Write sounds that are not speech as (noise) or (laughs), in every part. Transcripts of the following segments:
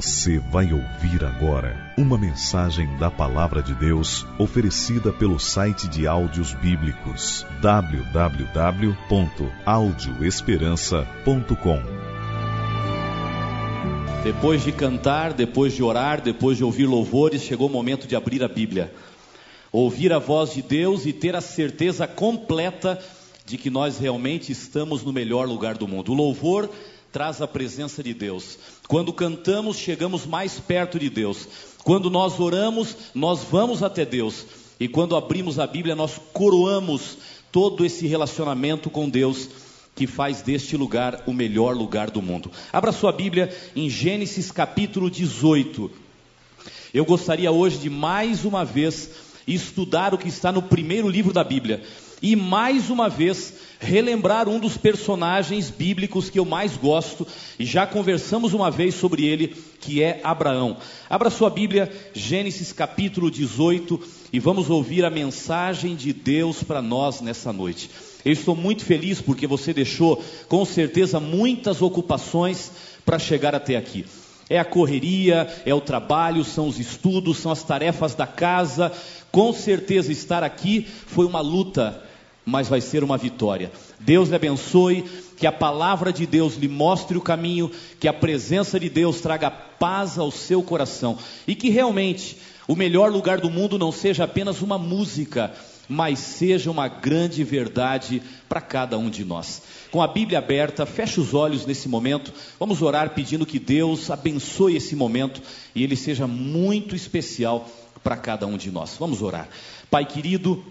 Você vai ouvir agora uma mensagem da Palavra de Deus oferecida pelo site de áudios bíblicos www.audioesperança.com. Depois de cantar, depois de orar, depois de ouvir louvores, chegou o momento de abrir a Bíblia. Ouvir a voz de Deus e ter a certeza completa de que nós realmente estamos no melhor lugar do mundo. O louvor traz a presença de Deus. Quando cantamos, chegamos mais perto de Deus. Quando nós oramos, nós vamos até Deus. E quando abrimos a Bíblia, nós coroamos todo esse relacionamento com Deus que faz deste lugar o melhor lugar do mundo. Abra sua Bíblia em Gênesis capítulo 18. Eu gostaria hoje de mais uma vez estudar o que está no primeiro livro da Bíblia e mais uma vez relembrar um dos personagens bíblicos que eu mais gosto, e já conversamos uma vez sobre ele, que é Abraão. Abra sua Bíblia, Gênesis capítulo 18, e vamos ouvir a mensagem de Deus para nós nessa noite. Eu estou muito feliz porque você deixou, com certeza, muitas ocupações para chegar até aqui. É a correria, é o trabalho, são os estudos, são as tarefas da casa. Com certeza estar aqui foi uma luta mas vai ser uma vitória. Deus lhe abençoe, que a palavra de Deus lhe mostre o caminho, que a presença de Deus traga paz ao seu coração e que realmente o melhor lugar do mundo não seja apenas uma música, mas seja uma grande verdade para cada um de nós. Com a Bíblia aberta, feche os olhos nesse momento. Vamos orar pedindo que Deus abençoe esse momento e ele seja muito especial para cada um de nós. Vamos orar. Pai querido,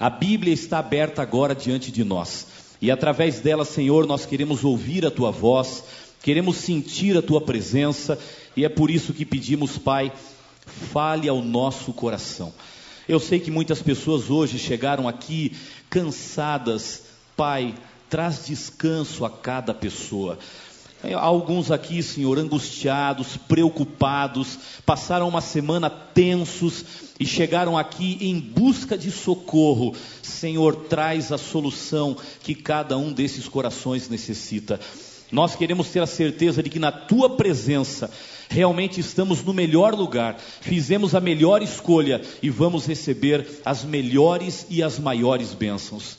a Bíblia está aberta agora diante de nós. E através dela, Senhor, nós queremos ouvir a tua voz, queremos sentir a tua presença, e é por isso que pedimos, Pai, fale ao nosso coração. Eu sei que muitas pessoas hoje chegaram aqui cansadas, Pai, traz descanso a cada pessoa. Alguns aqui, Senhor, angustiados, preocupados, passaram uma semana tensos e chegaram aqui em busca de socorro. Senhor, traz a solução que cada um desses corações necessita. Nós queremos ter a certeza de que na tua presença realmente estamos no melhor lugar, fizemos a melhor escolha e vamos receber as melhores e as maiores bênçãos.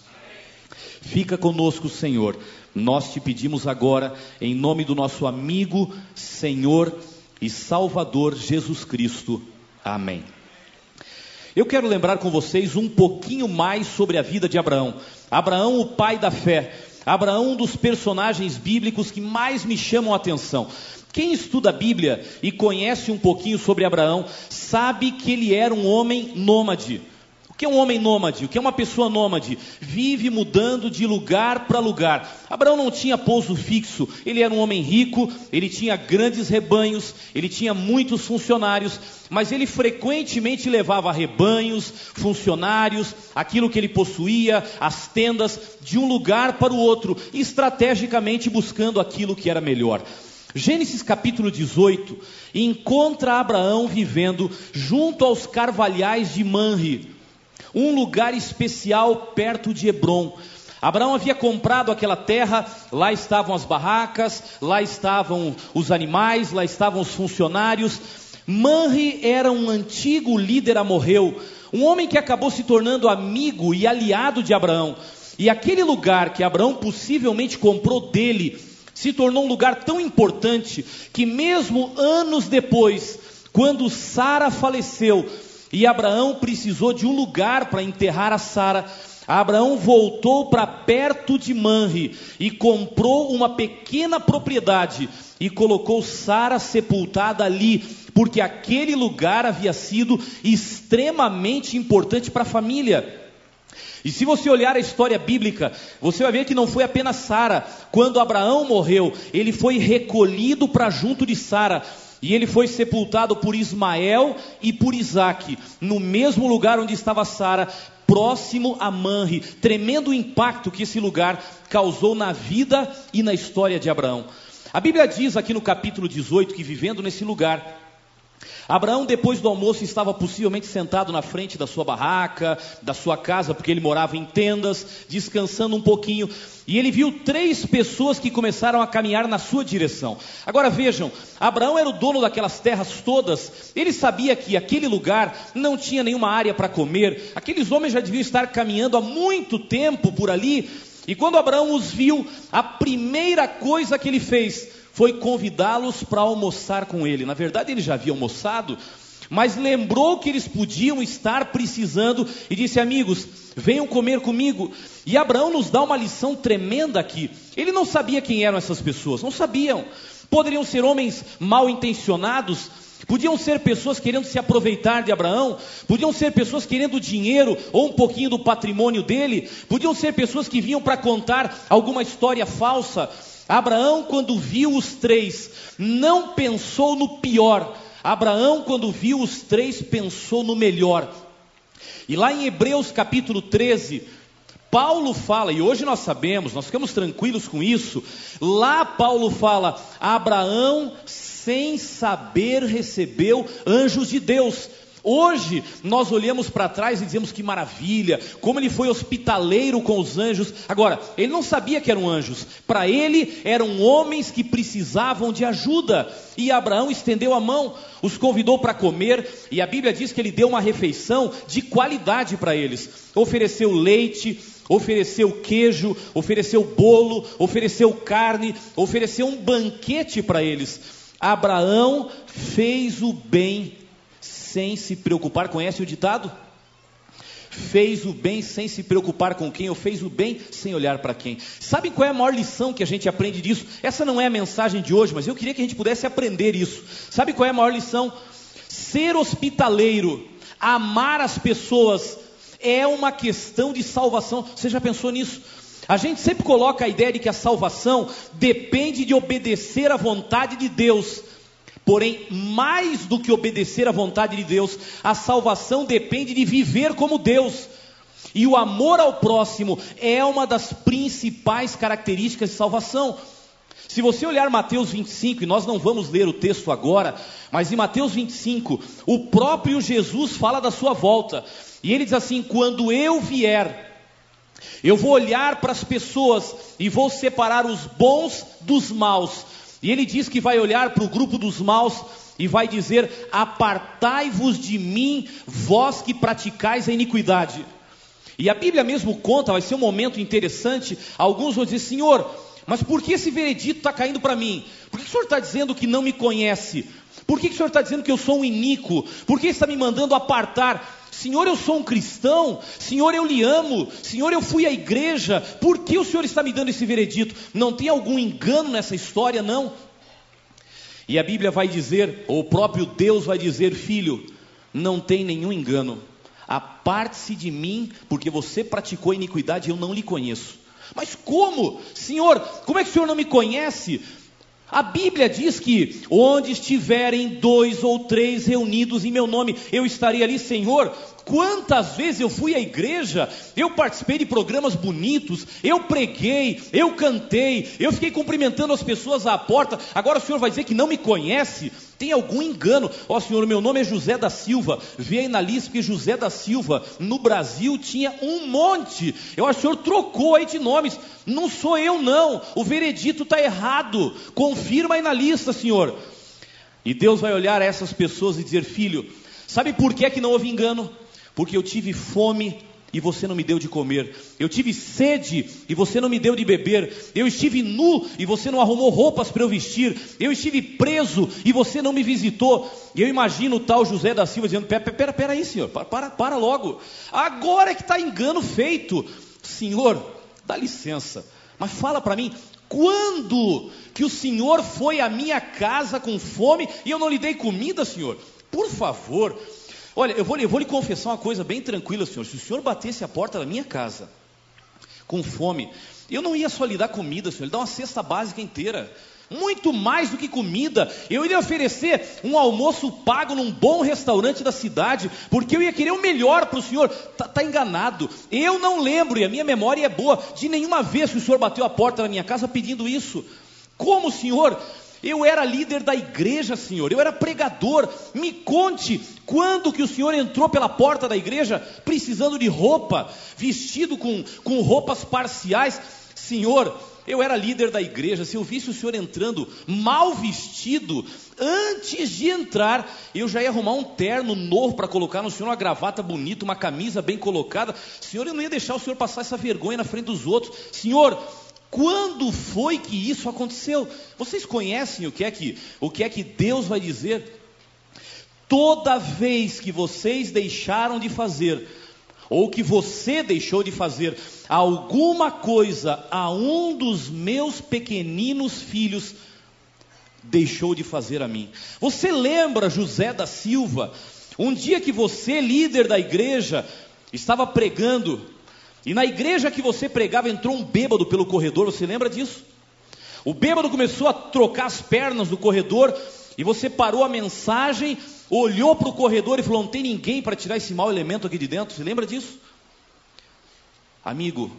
Fica conosco, Senhor. Nós te pedimos agora, em nome do nosso amigo, Senhor e Salvador Jesus Cristo. Amém. Eu quero lembrar com vocês um pouquinho mais sobre a vida de Abraão. Abraão, o pai da fé. Abraão, um dos personagens bíblicos que mais me chamam a atenção. Quem estuda a Bíblia e conhece um pouquinho sobre Abraão, sabe que ele era um homem nômade que é um homem nômade? O que é uma pessoa nômade? Vive mudando de lugar para lugar. Abraão não tinha pouso fixo, ele era um homem rico, ele tinha grandes rebanhos, ele tinha muitos funcionários, mas ele frequentemente levava rebanhos, funcionários, aquilo que ele possuía, as tendas, de um lugar para o outro, estrategicamente buscando aquilo que era melhor. Gênesis capítulo 18 encontra Abraão vivendo junto aos carvalhais de Manre um lugar especial perto de Hebron. Abraão havia comprado aquela terra, lá estavam as barracas, lá estavam os animais, lá estavam os funcionários. Manri era um antigo líder amorreu, um homem que acabou se tornando amigo e aliado de Abraão. E aquele lugar que Abraão possivelmente comprou dele se tornou um lugar tão importante que, mesmo anos depois, quando Sara faleceu, e Abraão precisou de um lugar para enterrar a Sara. Abraão voltou para perto de Manre e comprou uma pequena propriedade e colocou Sara sepultada ali, porque aquele lugar havia sido extremamente importante para a família. E se você olhar a história bíblica, você vai ver que não foi apenas Sara. Quando Abraão morreu, ele foi recolhido para junto de Sara. E ele foi sepultado por Ismael e por Isaac, no mesmo lugar onde estava Sara, próximo a Manre. Tremendo impacto que esse lugar causou na vida e na história de Abraão. A Bíblia diz aqui no capítulo 18 que vivendo nesse lugar, Abraão, depois do almoço, estava possivelmente sentado na frente da sua barraca, da sua casa, porque ele morava em tendas, descansando um pouquinho, e ele viu três pessoas que começaram a caminhar na sua direção. Agora vejam, Abraão era o dono daquelas terras todas, ele sabia que aquele lugar não tinha nenhuma área para comer, aqueles homens já deviam estar caminhando há muito tempo por ali, e quando Abraão os viu, a primeira coisa que ele fez foi convidá-los para almoçar com ele. Na verdade, ele já havia almoçado, mas lembrou que eles podiam estar precisando e disse: Amigos, venham comer comigo. E Abraão nos dá uma lição tremenda aqui. Ele não sabia quem eram essas pessoas, não sabiam. Poderiam ser homens mal intencionados, Podiam ser pessoas querendo se aproveitar de Abraão, podiam ser pessoas querendo dinheiro ou um pouquinho do patrimônio dele, podiam ser pessoas que vinham para contar alguma história falsa, Abraão, quando viu os três, não pensou no pior. Abraão, quando viu os três, pensou no melhor. E lá em Hebreus capítulo 13, Paulo fala, e hoje nós sabemos, nós ficamos tranquilos com isso. Lá Paulo fala: Abraão, sem saber, recebeu anjos de Deus. Hoje nós olhamos para trás e dizemos que maravilha, como ele foi hospitaleiro com os anjos. Agora, ele não sabia que eram anjos, para ele eram homens que precisavam de ajuda. E Abraão estendeu a mão, os convidou para comer, e a Bíblia diz que ele deu uma refeição de qualidade para eles. Ofereceu leite, ofereceu queijo, ofereceu bolo, ofereceu carne, ofereceu um banquete para eles. Abraão fez o bem sem se preocupar. Conhece o ditado? Fez o bem sem se preocupar com quem, ou fez o bem sem olhar para quem. Sabe qual é a maior lição que a gente aprende disso? Essa não é a mensagem de hoje, mas eu queria que a gente pudesse aprender isso. Sabe qual é a maior lição? Ser hospitaleiro, amar as pessoas, é uma questão de salvação. Você já pensou nisso? A gente sempre coloca a ideia de que a salvação depende de obedecer à vontade de Deus. Porém, mais do que obedecer à vontade de Deus, a salvação depende de viver como Deus. E o amor ao próximo é uma das principais características de salvação. Se você olhar Mateus 25, e nós não vamos ler o texto agora, mas em Mateus 25, o próprio Jesus fala da sua volta. E ele diz assim: Quando eu vier, eu vou olhar para as pessoas e vou separar os bons dos maus. E ele diz que vai olhar para o grupo dos maus e vai dizer: Apartai-vos de mim, vós que praticais a iniquidade. E a Bíblia mesmo conta, vai ser um momento interessante. Alguns vão dizer: Senhor, mas por que esse veredito está caindo para mim? Por que o Senhor está dizendo que não me conhece? Por que o Senhor está dizendo que eu sou um iníquo? Por que está me mandando apartar? Senhor, eu sou um cristão, Senhor, eu lhe amo, Senhor, eu fui à igreja, por que o Senhor está me dando esse veredito? Não tem algum engano nessa história, não? E a Bíblia vai dizer, ou o próprio Deus vai dizer, filho, não tem nenhum engano, aparte-se de mim, porque você praticou iniquidade e eu não lhe conheço. Mas como? Senhor, como é que o Senhor não me conhece? A Bíblia diz que onde estiverem dois ou três reunidos em meu nome, eu estarei ali, Senhor. Quantas vezes eu fui à igreja, eu participei de programas bonitos, eu preguei, eu cantei, eu fiquei cumprimentando as pessoas à porta. Agora o senhor vai dizer que não me conhece? Tem algum engano? Ó oh, senhor, meu nome é José da Silva. Aí na lista que José da Silva no Brasil tinha um monte. Eu acho que o senhor trocou aí de nomes. Não sou eu, não. O veredito está errado. Confirma aí na lista, senhor. E Deus vai olhar essas pessoas e dizer: Filho, sabe por que, é que não houve engano? Porque eu tive fome e você não me deu de comer. Eu tive sede e você não me deu de beber. Eu estive nu e você não arrumou roupas para eu vestir. Eu estive preso e você não me visitou. E eu imagino o tal José da Silva dizendo: Pera, pera, pera aí, senhor, para, para, para logo. Agora é que está engano feito. Senhor, dá licença, mas fala para mim. Quando que o senhor foi à minha casa com fome e eu não lhe dei comida, senhor? Por favor, Olha, eu vou, eu vou lhe confessar uma coisa bem tranquila, senhor. Se o senhor batesse a porta da minha casa com fome, eu não ia só lhe dar comida, senhor, lhe dar uma cesta básica inteira. Muito mais do que comida, eu iria oferecer um almoço pago num bom restaurante da cidade, porque eu ia querer o melhor para o senhor. Está tá enganado. Eu não lembro, e a minha memória é boa, de nenhuma vez que o senhor bateu a porta da minha casa pedindo isso. Como, senhor? Eu era líder da igreja, Senhor. Eu era pregador. Me conte quando que o Senhor entrou pela porta da igreja precisando de roupa, vestido com, com roupas parciais. Senhor, eu era líder da igreja. Se eu visse o Senhor entrando mal vestido, antes de entrar, eu já ia arrumar um terno novo para colocar no Senhor, uma gravata bonita, uma camisa bem colocada. Senhor, eu não ia deixar o Senhor passar essa vergonha na frente dos outros. Senhor, quando foi que isso aconteceu? Vocês conhecem o que é que o que é que Deus vai dizer? Toda vez que vocês deixaram de fazer ou que você deixou de fazer alguma coisa a um dos meus pequeninos filhos, deixou de fazer a mim. Você lembra José da Silva? Um dia que você, líder da igreja, estava pregando e na igreja que você pregava entrou um bêbado pelo corredor, você lembra disso? O bêbado começou a trocar as pernas no corredor e você parou a mensagem, olhou para o corredor e falou: Não tem ninguém para tirar esse mau elemento aqui de dentro. Você lembra disso? Amigo,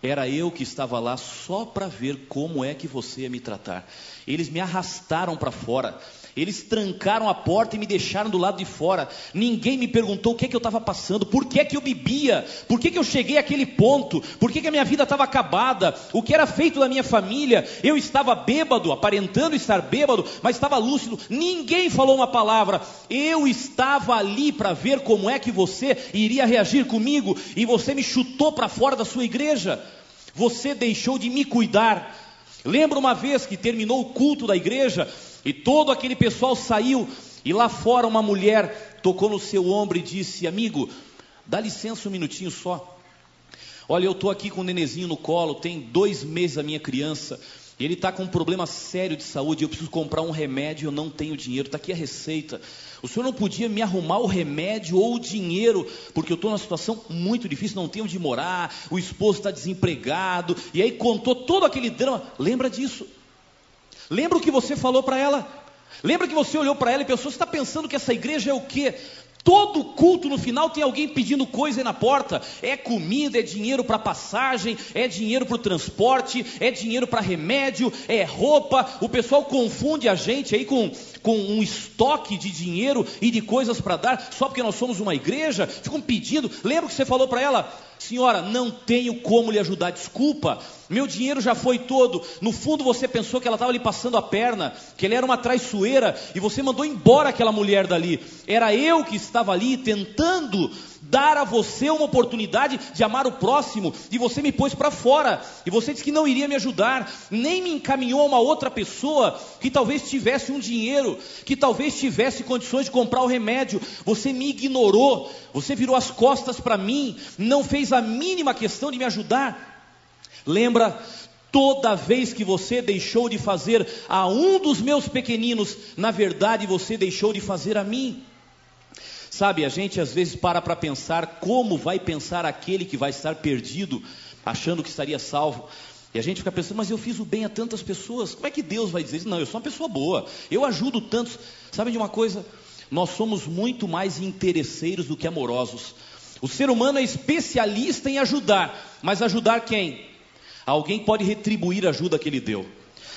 era eu que estava lá só para ver como é que você ia me tratar. Eles me arrastaram para fora. Eles trancaram a porta e me deixaram do lado de fora. Ninguém me perguntou o que, é que eu estava passando, por que, é que eu bebia, por que, é que eu cheguei àquele ponto, por que, que a minha vida estava acabada, o que era feito da minha família. Eu estava bêbado, aparentando estar bêbado, mas estava lúcido. Ninguém falou uma palavra. Eu estava ali para ver como é que você iria reagir comigo e você me chutou para fora da sua igreja. Você deixou de me cuidar. Lembra uma vez que terminou o culto da igreja e todo aquele pessoal saiu, e lá fora uma mulher tocou no seu ombro e disse: Amigo, dá licença um minutinho só. Olha, eu estou aqui com o nenezinho no colo, tem dois meses a minha criança. Ele está com um problema sério de saúde, eu preciso comprar um remédio, eu não tenho dinheiro, está aqui a receita. O senhor não podia me arrumar o remédio ou o dinheiro, porque eu estou numa situação muito difícil, não tenho onde morar, o esposo está desempregado, e aí contou todo aquele drama. Lembra disso? Lembra o que você falou para ela? Lembra que você olhou para ela e pensou: você está pensando que essa igreja é o quê? Todo culto no final tem alguém pedindo coisa aí na porta. É comida, é dinheiro para passagem, é dinheiro para o transporte, é dinheiro para remédio, é roupa. O pessoal confunde a gente aí com, com um estoque de dinheiro e de coisas para dar, só porque nós somos uma igreja. Ficam pedindo. Lembra que você falou para ela? Senhora, não tenho como lhe ajudar, desculpa. Meu dinheiro já foi todo. No fundo você pensou que ela estava lhe passando a perna, que ela era uma traiçoeira e você mandou embora aquela mulher dali. Era eu que estava ali tentando dar a você uma oportunidade de amar o próximo, e você me pôs para fora, e você disse que não iria me ajudar, nem me encaminhou a uma outra pessoa que talvez tivesse um dinheiro, que talvez tivesse condições de comprar o remédio. Você me ignorou, você virou as costas para mim, não fez a mínima questão de me ajudar. Lembra toda vez que você deixou de fazer a um dos meus pequeninos, na verdade você deixou de fazer a mim. Sabe, a gente às vezes para para pensar como vai pensar aquele que vai estar perdido, achando que estaria salvo. E a gente fica pensando, mas eu fiz o bem a tantas pessoas, como é que Deus vai dizer? Não, eu sou uma pessoa boa, eu ajudo tantos. Sabe de uma coisa? Nós somos muito mais interesseiros do que amorosos. O ser humano é especialista em ajudar, mas ajudar quem? Alguém pode retribuir a ajuda que ele deu.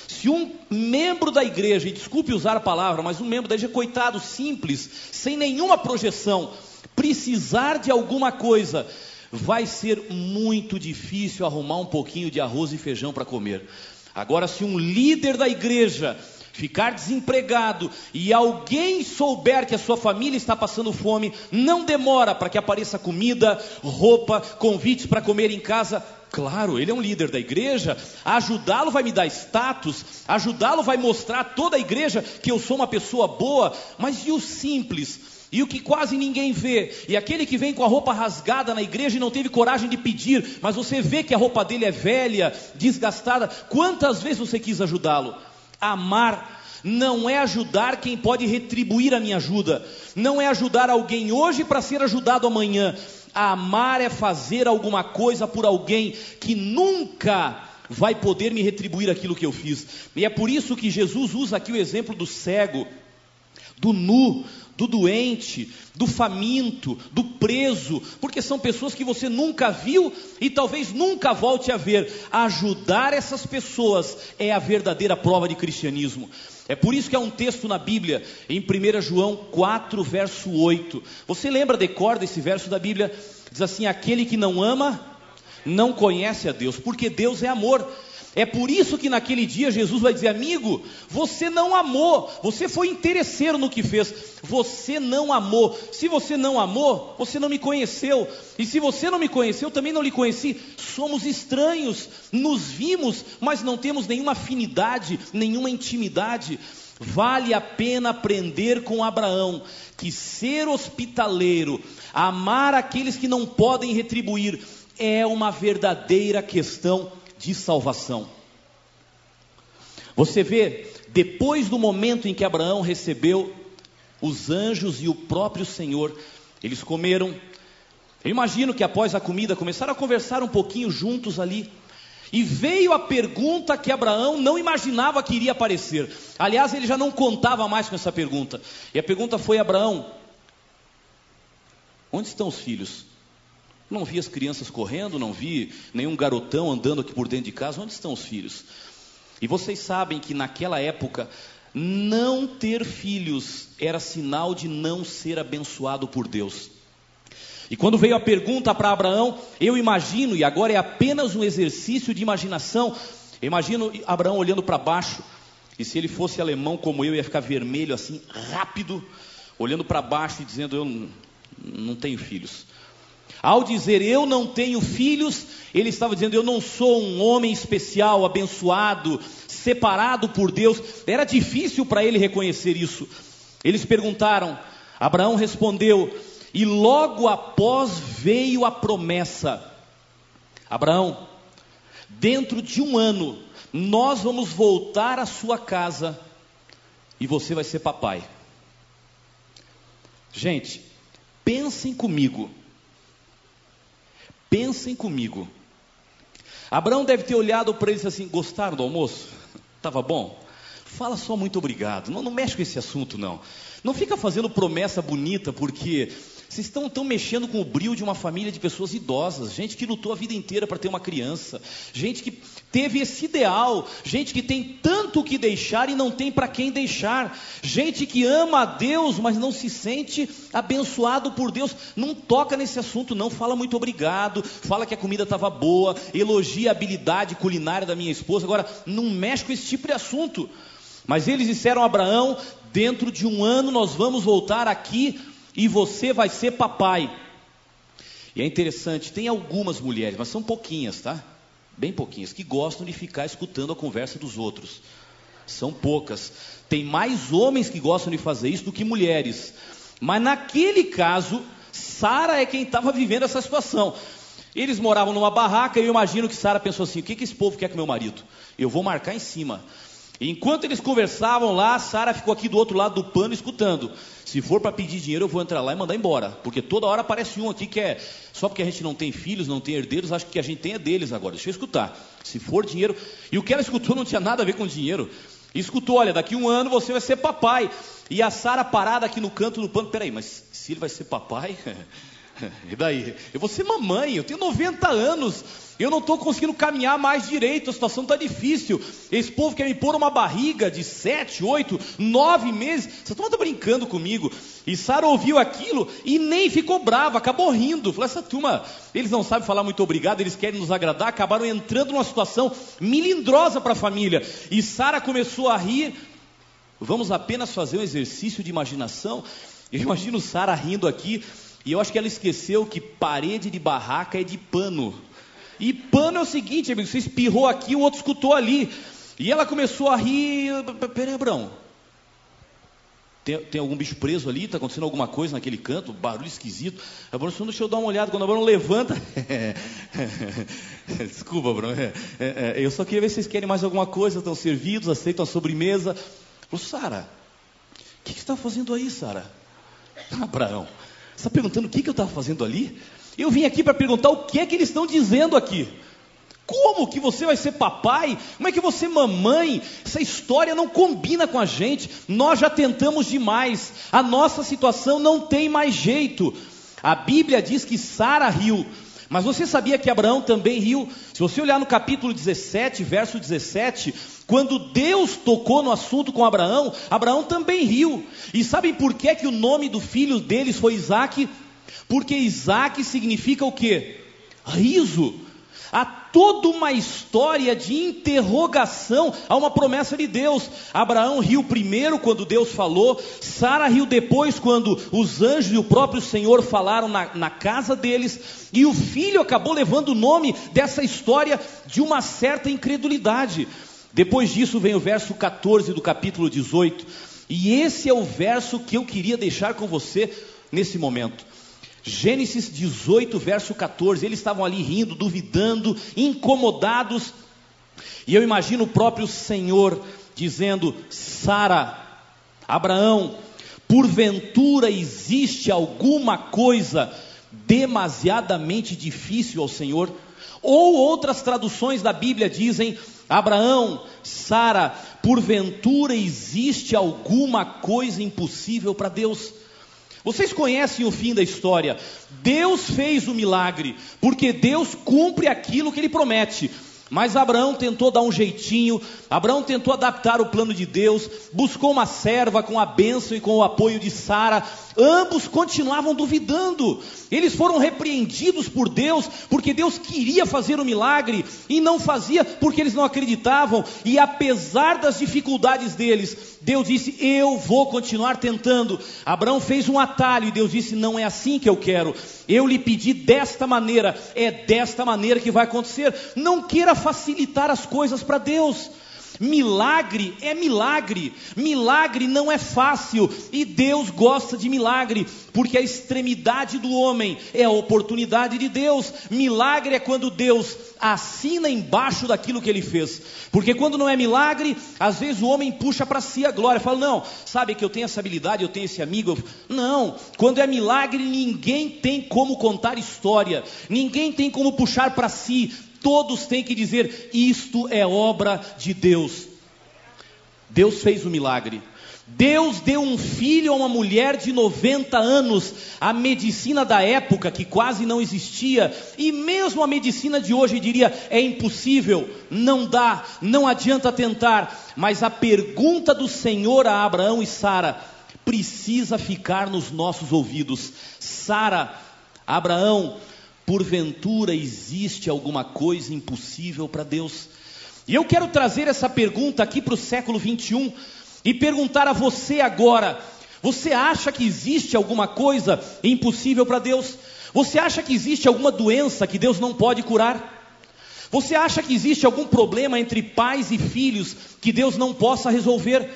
Se um membro da igreja, e desculpe usar a palavra, mas um membro da igreja, coitado, simples, sem nenhuma projeção, precisar de alguma coisa, vai ser muito difícil arrumar um pouquinho de arroz e feijão para comer. Agora, se um líder da igreja ficar desempregado e alguém souber que a sua família está passando fome, não demora para que apareça comida, roupa, convites para comer em casa, Claro, ele é um líder da igreja. Ajudá-lo vai me dar status, ajudá-lo vai mostrar a toda a igreja que eu sou uma pessoa boa. Mas e o simples? E o que quase ninguém vê? E aquele que vem com a roupa rasgada na igreja e não teve coragem de pedir, mas você vê que a roupa dele é velha, desgastada. Quantas vezes você quis ajudá-lo? Amar não é ajudar quem pode retribuir a minha ajuda, não é ajudar alguém hoje para ser ajudado amanhã, Amar é fazer alguma coisa por alguém que nunca vai poder me retribuir aquilo que eu fiz. E é por isso que Jesus usa aqui o exemplo do cego. do nu, do doente, do faminto, do preso, porque são pessoas que você nunca viu e talvez nunca volte a ver. Ajudar essas pessoas é a verdadeira prova de cristianismo. É por isso que há um texto na Bíblia, em 1 João 4, verso 8. Você lembra, decorda esse verso da Bíblia? Diz assim: Aquele que não ama, não conhece a Deus, porque Deus é amor. É por isso que naquele dia Jesus vai dizer: Amigo, você não amou, você foi interesseiro no que fez, você não amou. Se você não amou, você não me conheceu, e se você não me conheceu, também não lhe conheci. Somos estranhos, nos vimos, mas não temos nenhuma afinidade, nenhuma intimidade. Vale a pena aprender com Abraão que ser hospitaleiro, amar aqueles que não podem retribuir, é uma verdadeira questão de salvação. Você vê, depois do momento em que Abraão recebeu os anjos e o próprio Senhor, eles comeram. Eu imagino que após a comida começaram a conversar um pouquinho juntos ali. E veio a pergunta que Abraão não imaginava que iria aparecer. Aliás, ele já não contava mais com essa pergunta. E a pergunta foi: Abraão, onde estão os filhos? Não vi as crianças correndo, não vi nenhum garotão andando aqui por dentro de casa. Onde estão os filhos? E vocês sabem que naquela época, não ter filhos era sinal de não ser abençoado por Deus. E quando veio a pergunta para Abraão, eu imagino, e agora é apenas um exercício de imaginação, imagino Abraão olhando para baixo, e se ele fosse alemão como eu, ia ficar vermelho assim, rápido, olhando para baixo e dizendo: Eu não tenho filhos. Ao dizer eu não tenho filhos, ele estava dizendo eu não sou um homem especial, abençoado, separado por Deus. Era difícil para ele reconhecer isso. Eles perguntaram, Abraão respondeu, e logo após veio a promessa: Abraão, dentro de um ano, nós vamos voltar à sua casa e você vai ser papai. Gente, pensem comigo. Pensem comigo. Abraão deve ter olhado para eles assim: gostaram do almoço? Estava bom? Fala só muito obrigado. Não, não mexe com esse assunto, não. Não fica fazendo promessa bonita, porque vocês estão, estão mexendo com o brilho de uma família de pessoas idosas, gente que lutou a vida inteira para ter uma criança, gente que teve esse ideal, gente que tem tanto que deixar e não tem para quem deixar, gente que ama a Deus, mas não se sente abençoado por Deus. Não toca nesse assunto, não. Fala muito obrigado, fala que a comida estava boa, elogia a habilidade culinária da minha esposa. Agora, não mexe com esse tipo de assunto. Mas eles disseram a Abraão: dentro de um ano nós vamos voltar aqui e você vai ser papai. E é interessante, tem algumas mulheres, mas são pouquinhas, tá? Bem pouquinhas, que gostam de ficar escutando a conversa dos outros. São poucas. Tem mais homens que gostam de fazer isso do que mulheres. Mas naquele caso, Sara é quem estava vivendo essa situação. Eles moravam numa barraca e eu imagino que Sara pensou assim: o que, que esse povo quer com meu marido? Eu vou marcar em cima. Enquanto eles conversavam lá, Sara ficou aqui do outro lado do pano escutando. Se for para pedir dinheiro, eu vou entrar lá e mandar embora. Porque toda hora aparece um aqui que é. Só porque a gente não tem filhos, não tem herdeiros, acho que a gente tem é deles agora. Deixa eu escutar. Se for dinheiro. E o que ela escutou não tinha nada a ver com dinheiro. Escutou, olha, daqui um ano você vai ser papai. E a Sara parada aqui no canto do pano. Peraí, mas se ele vai ser papai? (laughs) (laughs) E daí? Eu vou ser mamãe, eu tenho 90 anos, eu não estou conseguindo caminhar mais direito, a situação está difícil. Esse povo quer me pôr uma barriga de 7, 8, 9 meses. Você está brincando comigo? E Sara ouviu aquilo e nem ficou brava, acabou rindo. Falou: essa turma, eles não sabem falar muito obrigado, eles querem nos agradar, acabaram entrando numa situação milindrosa para a família. E Sara começou a rir. Vamos apenas fazer um exercício de imaginação. Eu imagino Sara rindo aqui. E eu acho que ela esqueceu que parede de barraca é de pano. E pano é o seguinte, amigo, você espirrou aqui, o outro escutou ali. E ela começou a rir. Peraí, Abrão. Tem, tem, algum bicho preso ali? Está acontecendo alguma coisa naquele canto? Barulho esquisito. Abrão, deixa eu dar uma olhada. Quando Abrão levanta. (laughs) Desculpa, Abrão. É, é, é, eu só queria ver se vocês querem mais alguma coisa. Estão servidos, aceitam a sobremesa. Falou, Sara, o que, que você está fazendo aí, Sara? Abraão, você está perguntando o que, que eu estava fazendo ali? Eu vim aqui para perguntar o que é que eles estão dizendo aqui. Como que você vai ser papai? Como é que você mamãe? Essa história não combina com a gente. Nós já tentamos demais. A nossa situação não tem mais jeito. A Bíblia diz que Sara riu. Mas você sabia que Abraão também riu? Se você olhar no capítulo 17, verso 17, quando Deus tocou no assunto com Abraão, Abraão também riu. E sabem por que, que o nome do filho deles foi Isaac? Porque Isaac significa o que? Riso. Há toda uma história de interrogação a uma promessa de Deus. Abraão riu primeiro quando Deus falou, Sara riu depois quando os anjos e o próprio Senhor falaram na, na casa deles, e o filho acabou levando o nome dessa história de uma certa incredulidade. Depois disso vem o verso 14 do capítulo 18, e esse é o verso que eu queria deixar com você nesse momento. Gênesis 18, verso 14. Eles estavam ali rindo, duvidando, incomodados. E eu imagino o próprio Senhor dizendo: Sara, Abraão, porventura existe alguma coisa demasiadamente difícil ao Senhor? Ou outras traduções da Bíblia dizem: Abraão, Sara, porventura existe alguma coisa impossível para Deus? Vocês conhecem o fim da história. Deus fez o milagre, porque Deus cumpre aquilo que ele promete. Mas Abraão tentou dar um jeitinho, Abraão tentou adaptar o plano de Deus, buscou uma serva com a bênção e com o apoio de Sara. Ambos continuavam duvidando. Eles foram repreendidos por Deus, porque Deus queria fazer o milagre e não fazia porque eles não acreditavam. E apesar das dificuldades deles, Deus disse: Eu vou continuar tentando. Abraão fez um atalho e Deus disse: Não é assim que eu quero. Eu lhe pedi desta maneira, é desta maneira que vai acontecer. Não queira facilitar as coisas para Deus. Milagre é milagre, milagre não é fácil, e Deus gosta de milagre, porque a extremidade do homem é a oportunidade de Deus. Milagre é quando Deus assina embaixo daquilo que ele fez, porque quando não é milagre, às vezes o homem puxa para si a glória, fala: Não, sabe que eu tenho essa habilidade, eu tenho esse amigo. Não, quando é milagre, ninguém tem como contar história, ninguém tem como puxar para si, Todos têm que dizer: isto é obra de Deus. Deus fez o milagre. Deus deu um filho a uma mulher de 90 anos. A medicina da época, que quase não existia, e mesmo a medicina de hoje diria: é impossível, não dá, não adianta tentar. Mas a pergunta do Senhor a Abraão e Sara precisa ficar nos nossos ouvidos. Sara, Abraão, Porventura existe alguma coisa impossível para Deus? E eu quero trazer essa pergunta aqui para o século 21 e perguntar a você agora: você acha que existe alguma coisa impossível para Deus? Você acha que existe alguma doença que Deus não pode curar? Você acha que existe algum problema entre pais e filhos que Deus não possa resolver?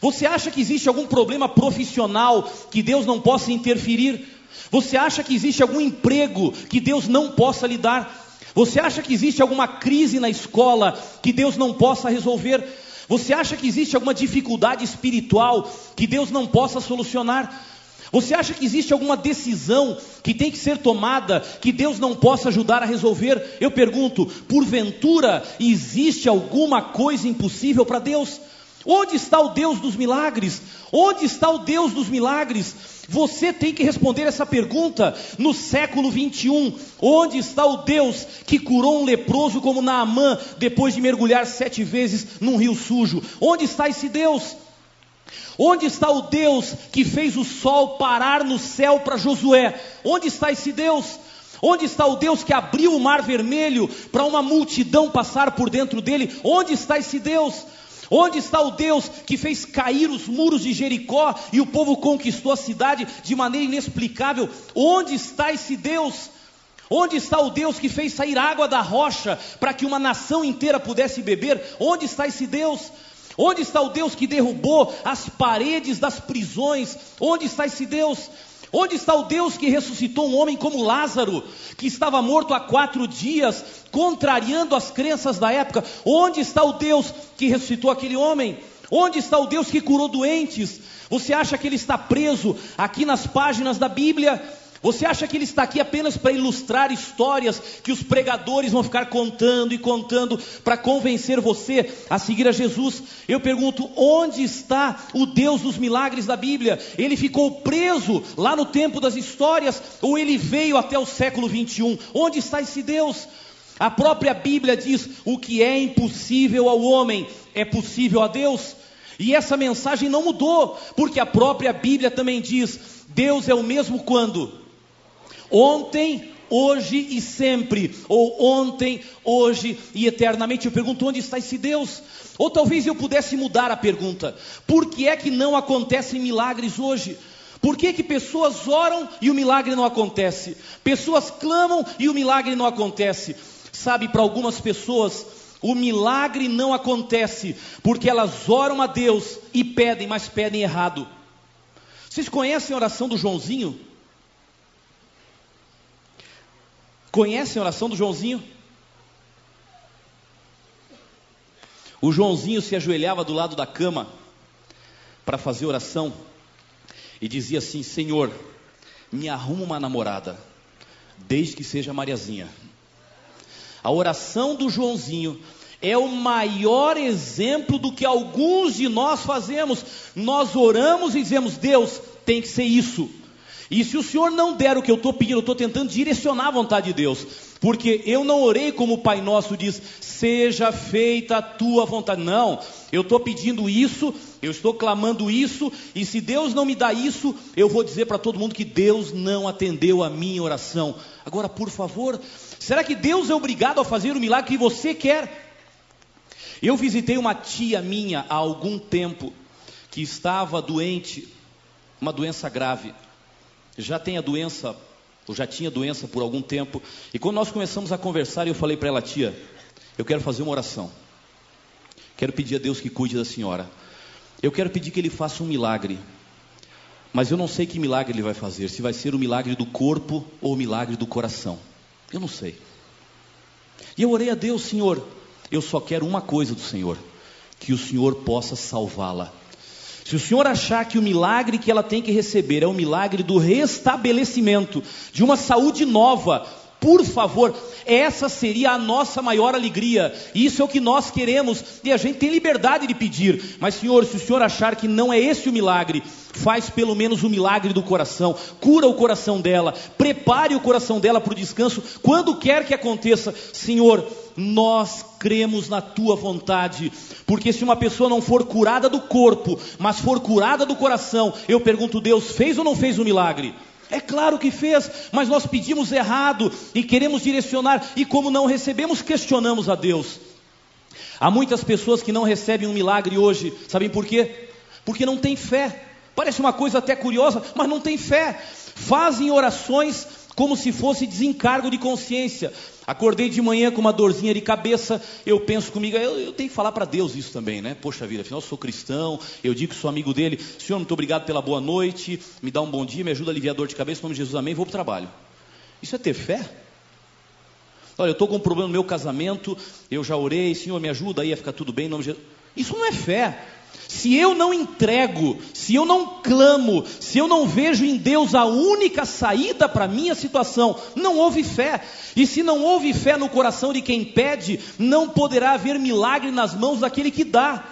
Você acha que existe algum problema profissional que Deus não possa interferir? Você acha que existe algum emprego que Deus não possa lhe dar? Você acha que existe alguma crise na escola que Deus não possa resolver? Você acha que existe alguma dificuldade espiritual que Deus não possa solucionar? Você acha que existe alguma decisão que tem que ser tomada que Deus não possa ajudar a resolver? Eu pergunto, porventura existe alguma coisa impossível para Deus? Onde está o Deus dos milagres? Onde está o Deus dos milagres? Você tem que responder essa pergunta no século 21. Onde está o Deus que curou um leproso como Naamã depois de mergulhar sete vezes num rio sujo? Onde está esse Deus? Onde está o Deus que fez o sol parar no céu para Josué? Onde está esse Deus? Onde está o Deus que abriu o mar vermelho para uma multidão passar por dentro dele? Onde está esse Deus? Onde está o Deus que fez cair os muros de Jericó e o povo conquistou a cidade de maneira inexplicável? Onde está esse Deus? Onde está o Deus que fez sair água da rocha para que uma nação inteira pudesse beber? Onde está esse Deus? Onde está o Deus que derrubou as paredes das prisões? Onde está esse Deus? Onde está o Deus que ressuscitou um homem como Lázaro, que estava morto há quatro dias, contrariando as crenças da época? Onde está o Deus que ressuscitou aquele homem? Onde está o Deus que curou doentes? Você acha que ele está preso aqui nas páginas da Bíblia? Você acha que ele está aqui apenas para ilustrar histórias que os pregadores vão ficar contando e contando para convencer você a seguir a Jesus? Eu pergunto: onde está o Deus dos milagres da Bíblia? Ele ficou preso lá no tempo das histórias ou ele veio até o século 21? Onde está esse Deus? A própria Bíblia diz: o que é impossível ao homem é possível a Deus. E essa mensagem não mudou, porque a própria Bíblia também diz: Deus é o mesmo quando? Ontem, hoje e sempre, ou ontem, hoje e eternamente. Eu pergunto: onde está esse Deus? Ou talvez eu pudesse mudar a pergunta: por que é que não acontecem milagres hoje? Por que, que pessoas oram e o milagre não acontece? Pessoas clamam e o milagre não acontece. Sabe, para algumas pessoas, o milagre não acontece porque elas oram a Deus e pedem, mas pedem errado. Vocês conhecem a oração do Joãozinho? Conhecem a oração do Joãozinho? O Joãozinho se ajoelhava do lado da cama para fazer oração e dizia assim: Senhor, me arruma uma namorada, desde que seja Mariazinha. A oração do Joãozinho é o maior exemplo do que alguns de nós fazemos. Nós oramos e dizemos: Deus, tem que ser isso. E se o Senhor não der o que eu estou pedindo, eu estou tentando direcionar a vontade de Deus, porque eu não orei como o Pai Nosso diz, seja feita a tua vontade. Não, eu estou pedindo isso, eu estou clamando isso, e se Deus não me dá isso, eu vou dizer para todo mundo que Deus não atendeu a minha oração. Agora, por favor, será que Deus é obrigado a fazer o milagre que você quer? Eu visitei uma tia minha há algum tempo que estava doente, uma doença grave já tem a doença, ou já tinha doença por algum tempo, e quando nós começamos a conversar, eu falei para ela, tia, eu quero fazer uma oração. Quero pedir a Deus que cuide da senhora. Eu quero pedir que Ele faça um milagre. Mas eu não sei que milagre Ele vai fazer. Se vai ser o milagre do corpo ou o milagre do coração. Eu não sei. E eu orei a Deus, Senhor. Eu só quero uma coisa do Senhor: que o Senhor possa salvá-la. Se o senhor achar que o milagre que ela tem que receber é o milagre do restabelecimento, de uma saúde nova, por favor, essa seria a nossa maior alegria. Isso é o que nós queremos e a gente tem liberdade de pedir. Mas, Senhor, se o Senhor achar que não é esse o milagre, faz pelo menos o milagre do coração, cura o coração dela, prepare o coração dela para o descanso, quando quer que aconteça, Senhor, nós cremos na tua vontade, porque se uma pessoa não for curada do corpo, mas for curada do coração, eu pergunto, Deus fez ou não fez o milagre? É claro que fez, mas nós pedimos errado e queremos direcionar, e como não recebemos, questionamos a Deus. Há muitas pessoas que não recebem um milagre hoje, sabem por quê? Porque não tem fé. Parece uma coisa até curiosa, mas não tem fé. Fazem orações como se fosse desencargo de consciência. Acordei de manhã com uma dorzinha de cabeça, eu penso comigo, eu, eu tenho que falar para Deus isso também, né? Poxa vida, afinal eu sou cristão, eu digo que sou amigo dele. Senhor, muito obrigado pela boa noite, me dá um bom dia, me ajuda a aliviar a dor de cabeça, em nome de Jesus, amém, vou para o trabalho. Isso é ter fé? Olha, eu estou com um problema no meu casamento, eu já orei, Senhor, me ajuda aí a ficar tudo bem, em nome de Jesus. Isso não é fé. Se eu não entrego, se eu não clamo, se eu não vejo em Deus a única saída para a minha situação, não houve fé. E se não houve fé no coração de quem pede, não poderá haver milagre nas mãos daquele que dá.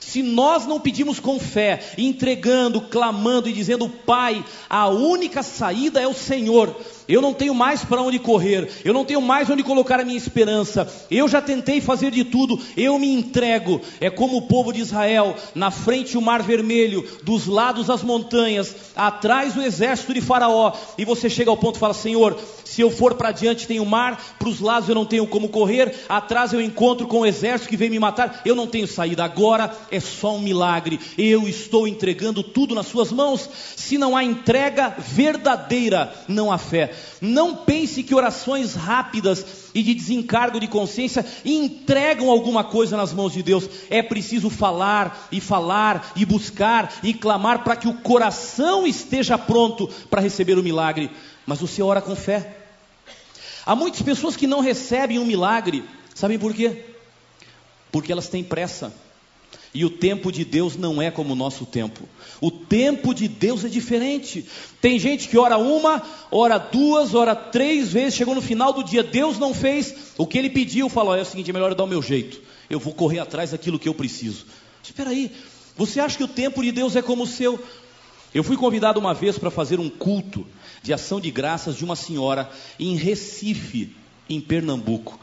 Se nós não pedimos com fé, entregando, clamando e dizendo, Pai, a única saída é o Senhor, eu não tenho mais para onde correr, eu não tenho mais onde colocar a minha esperança, eu já tentei fazer de tudo, eu me entrego. É como o povo de Israel, na frente o mar vermelho, dos lados as montanhas, atrás o exército de Faraó, e você chega ao ponto e fala: Senhor, se eu for para diante tem o mar, para os lados eu não tenho como correr, atrás eu encontro com o exército que vem me matar, eu não tenho saída. Agora é só um milagre, eu estou entregando tudo nas suas mãos. Se não há entrega verdadeira, não há fé. Não pense que orações rápidas e de desencargo de consciência entregam alguma coisa nas mãos de Deus. É preciso falar e falar e buscar e clamar para que o coração esteja pronto para receber o milagre. Mas você ora com fé. Há muitas pessoas que não recebem um milagre, sabem por quê? Porque elas têm pressa. E o tempo de Deus não é como o nosso tempo. O tempo de Deus é diferente. Tem gente que ora uma, ora duas, ora três vezes, chegou no final do dia, Deus não fez o que ele pediu, falou: é o seguinte, é melhor eu dar o meu jeito. Eu vou correr atrás daquilo que eu preciso. Espera aí, você acha que o tempo de Deus é como o seu? Eu fui convidado uma vez para fazer um culto de ação de graças de uma senhora em Recife, em Pernambuco.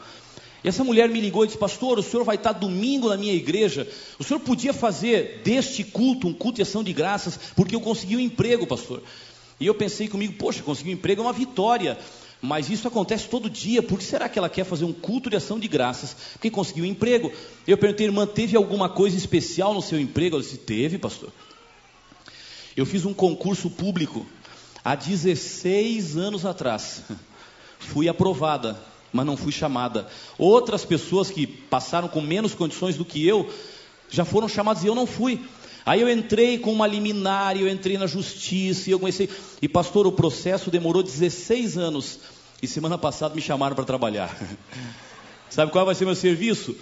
E essa mulher me ligou e disse: Pastor, o senhor vai estar domingo na minha igreja. O senhor podia fazer deste culto um culto de ação de graças, porque eu consegui um emprego, pastor. E eu pensei comigo: Poxa, conseguir um emprego é uma vitória. Mas isso acontece todo dia. Por que será que ela quer fazer um culto de ação de graças? Porque conseguiu um emprego. Eu perguntei, irmã, teve alguma coisa especial no seu emprego? Ela disse: Teve, pastor. Eu fiz um concurso público há 16 anos atrás. (laughs) Fui aprovada mas não fui chamada. Outras pessoas que passaram com menos condições do que eu, já foram chamadas e eu não fui. Aí eu entrei com uma liminar, eu entrei na justiça, e eu comecei. E pastor, o processo demorou 16 anos. E semana passada me chamaram para trabalhar. (laughs) Sabe qual vai ser meu serviço?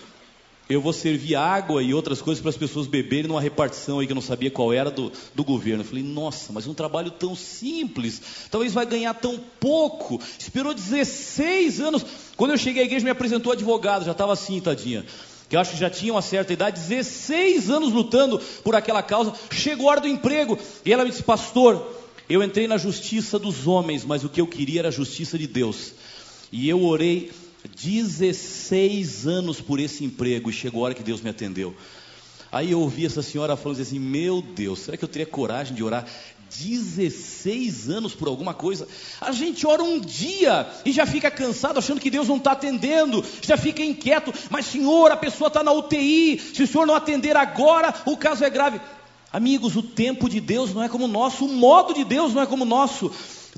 Eu vou servir água e outras coisas para as pessoas beberem numa repartição aí que eu não sabia qual era do, do governo. Eu falei, nossa, mas um trabalho tão simples, talvez vai ganhar tão pouco. Esperou 16 anos. Quando eu cheguei à igreja, me apresentou advogado, já estava assim, tadinha. Que eu acho que já tinha uma certa idade, 16 anos lutando por aquela causa. Chegou a hora do emprego. E ela me disse, pastor, eu entrei na justiça dos homens, mas o que eu queria era a justiça de Deus. E eu orei 16 anos por esse emprego e chegou a hora que Deus me atendeu. Aí eu ouvi essa senhora falando assim: Meu Deus, será que eu teria coragem de orar 16 anos por alguma coisa? A gente ora um dia e já fica cansado, achando que Deus não está atendendo, já fica inquieto. Mas, Senhor, a pessoa está na UTI, se o Senhor não atender agora, o caso é grave. Amigos, o tempo de Deus não é como o nosso, o modo de Deus não é como o nosso.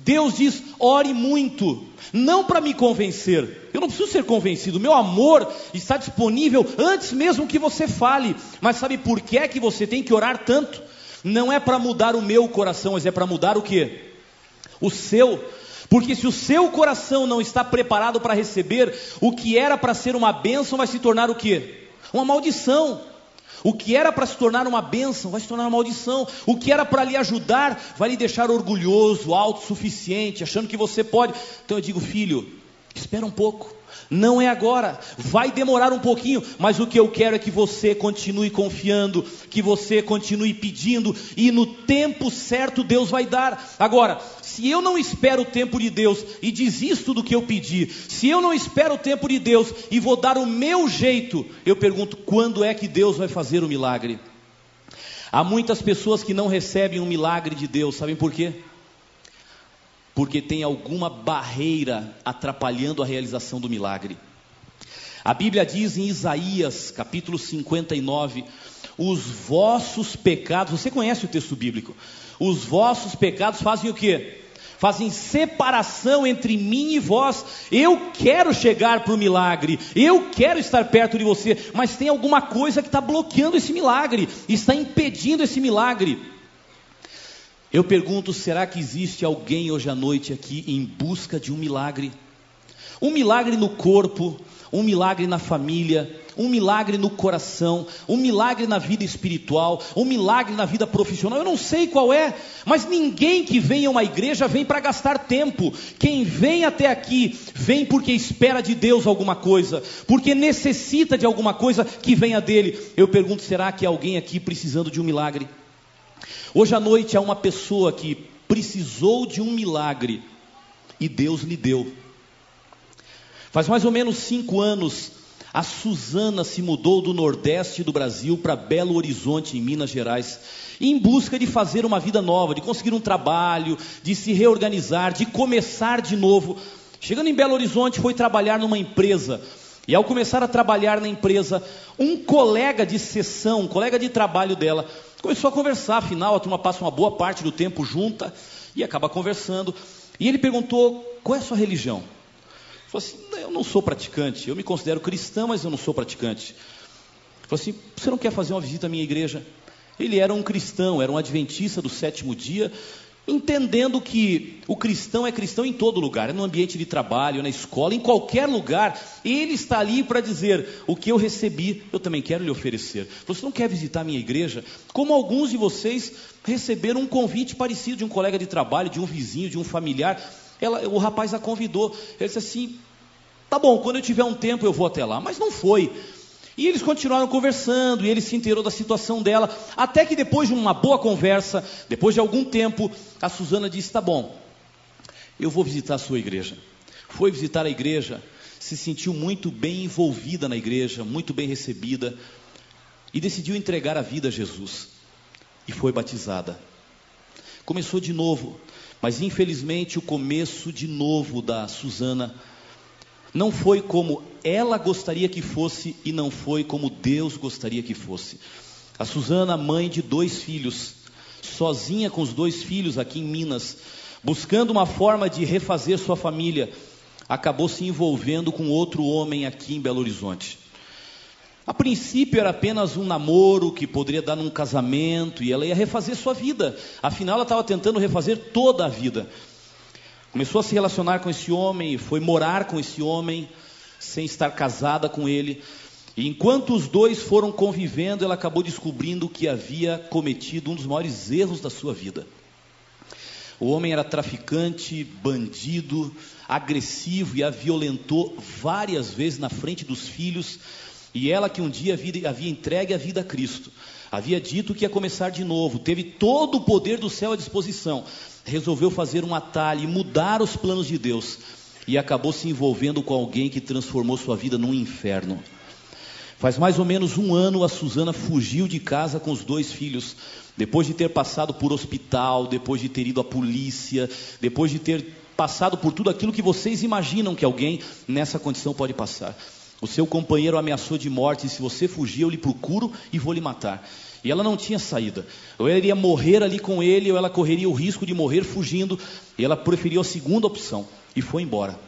Deus diz: ore muito, não para me convencer, eu não preciso ser convencido, meu amor está disponível antes mesmo que você fale, mas sabe por que é que você tem que orar tanto? Não é para mudar o meu coração, mas é para mudar o que? O seu, porque se o seu coração não está preparado para receber, o que era para ser uma bênção vai se tornar o que? Uma maldição. O que era para se tornar uma bênção vai se tornar uma maldição. O que era para lhe ajudar vai lhe deixar orgulhoso, autossuficiente, achando que você pode. Então eu digo, filho, espera um pouco. Não é agora, vai demorar um pouquinho, mas o que eu quero é que você continue confiando, que você continue pedindo, e no tempo certo Deus vai dar. Agora, se eu não espero o tempo de Deus e desisto do que eu pedi, se eu não espero o tempo de Deus e vou dar o meu jeito, eu pergunto: quando é que Deus vai fazer o milagre? Há muitas pessoas que não recebem um milagre de Deus, sabem por quê? Porque tem alguma barreira atrapalhando a realização do milagre. A Bíblia diz em Isaías, capítulo 59, os vossos pecados, você conhece o texto bíblico? Os vossos pecados fazem o que? Fazem separação entre mim e vós. Eu quero chegar para o milagre, eu quero estar perto de você, mas tem alguma coisa que está bloqueando esse milagre, está impedindo esse milagre. Eu pergunto: será que existe alguém hoje à noite aqui em busca de um milagre? Um milagre no corpo, um milagre na família, um milagre no coração, um milagre na vida espiritual, um milagre na vida profissional. Eu não sei qual é, mas ninguém que vem a uma igreja vem para gastar tempo. Quem vem até aqui, vem porque espera de Deus alguma coisa, porque necessita de alguma coisa que venha dele. Eu pergunto: será que há alguém aqui precisando de um milagre? Hoje à noite há uma pessoa que precisou de um milagre e Deus lhe deu. Faz mais ou menos cinco anos, a Suzana se mudou do Nordeste do Brasil para Belo Horizonte, em Minas Gerais, em busca de fazer uma vida nova, de conseguir um trabalho, de se reorganizar, de começar de novo. Chegando em Belo Horizonte, foi trabalhar numa empresa. E ao começar a trabalhar na empresa, um colega de sessão, um colega de trabalho dela, Começou a conversar, afinal a turma passa uma boa parte do tempo junta e acaba conversando. E ele perguntou: qual é a sua religião? Ele falou assim: eu não sou praticante, eu me considero cristão, mas eu não sou praticante. Ele falou assim: você não quer fazer uma visita à minha igreja? Ele era um cristão, era um adventista do sétimo dia, entendendo que o cristão é cristão em todo lugar, é no ambiente de trabalho, na escola, em qualquer lugar, ele está ali para dizer: o que eu recebi, eu também quero lhe oferecer. Você não quer visitar minha igreja? Como alguns de vocês receberam um convite parecido de um colega de trabalho, de um vizinho, de um familiar. Ela, o rapaz a convidou. Ele disse assim: tá bom, quando eu tiver um tempo eu vou até lá. Mas não foi. E eles continuaram conversando, e ele se inteirou da situação dela, até que depois de uma boa conversa, depois de algum tempo, a Suzana disse: Tá bom, eu vou visitar a sua igreja. Foi visitar a igreja, se sentiu muito bem envolvida na igreja, muito bem recebida, e decidiu entregar a vida a Jesus. E foi batizada. Começou de novo, mas infelizmente o começo de novo da Suzana não foi como ela gostaria que fosse e não foi como Deus gostaria que fosse. A Suzana, mãe de dois filhos, sozinha com os dois filhos aqui em Minas, buscando uma forma de refazer sua família, acabou se envolvendo com outro homem aqui em Belo Horizonte. A princípio era apenas um namoro que poderia dar num casamento e ela ia refazer sua vida. Afinal, ela estava tentando refazer toda a vida. Começou a se relacionar com esse homem, foi morar com esse homem, sem estar casada com ele. E enquanto os dois foram convivendo, ela acabou descobrindo que havia cometido um dos maiores erros da sua vida. O homem era traficante, bandido, agressivo e a violentou várias vezes na frente dos filhos. E ela, que um dia havia, entregue a vida a Cristo, havia dito que ia começar de novo, teve todo o poder do céu à disposição, resolveu fazer um atalho e mudar os planos de Deus e acabou se envolvendo com alguém que transformou sua vida num inferno. Faz mais ou menos um ano a Suzana fugiu de casa com os dois filhos, depois de ter passado por hospital, depois de ter ido à polícia, depois de ter passado por tudo aquilo que vocês imaginam que alguém nessa condição pode passar. O seu companheiro ameaçou de morte, e se você fugir, eu lhe procuro e vou lhe matar. E ela não tinha saída. Ou ela iria morrer ali com ele, ou ela correria o risco de morrer fugindo. E ela preferiu a segunda opção e foi embora.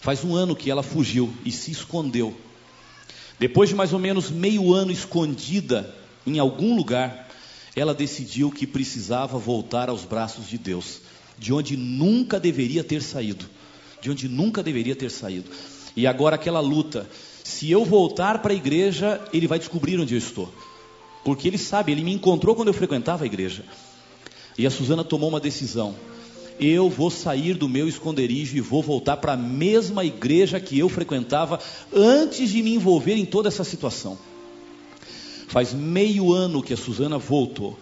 Faz um ano que ela fugiu e se escondeu. Depois de mais ou menos meio ano escondida em algum lugar, ela decidiu que precisava voltar aos braços de Deus, de onde nunca deveria ter saído. De onde nunca deveria ter saído. E agora aquela luta. Se eu voltar para a igreja, ele vai descobrir onde eu estou. Porque ele sabe, ele me encontrou quando eu frequentava a igreja. E a Suzana tomou uma decisão. Eu vou sair do meu esconderijo e vou voltar para a mesma igreja que eu frequentava antes de me envolver em toda essa situação. Faz meio ano que a Suzana voltou.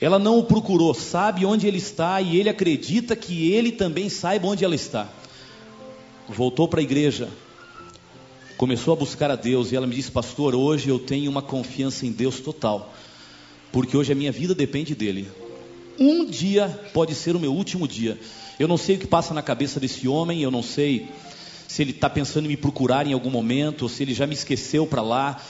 Ela não o procurou, sabe onde ele está e ele acredita que ele também saiba onde ela está. Voltou para a igreja, começou a buscar a Deus e ela me disse, pastor, hoje eu tenho uma confiança em Deus total, porque hoje a minha vida depende dele. Um dia pode ser o meu último dia. Eu não sei o que passa na cabeça desse homem, eu não sei se ele está pensando em me procurar em algum momento, ou se ele já me esqueceu para lá.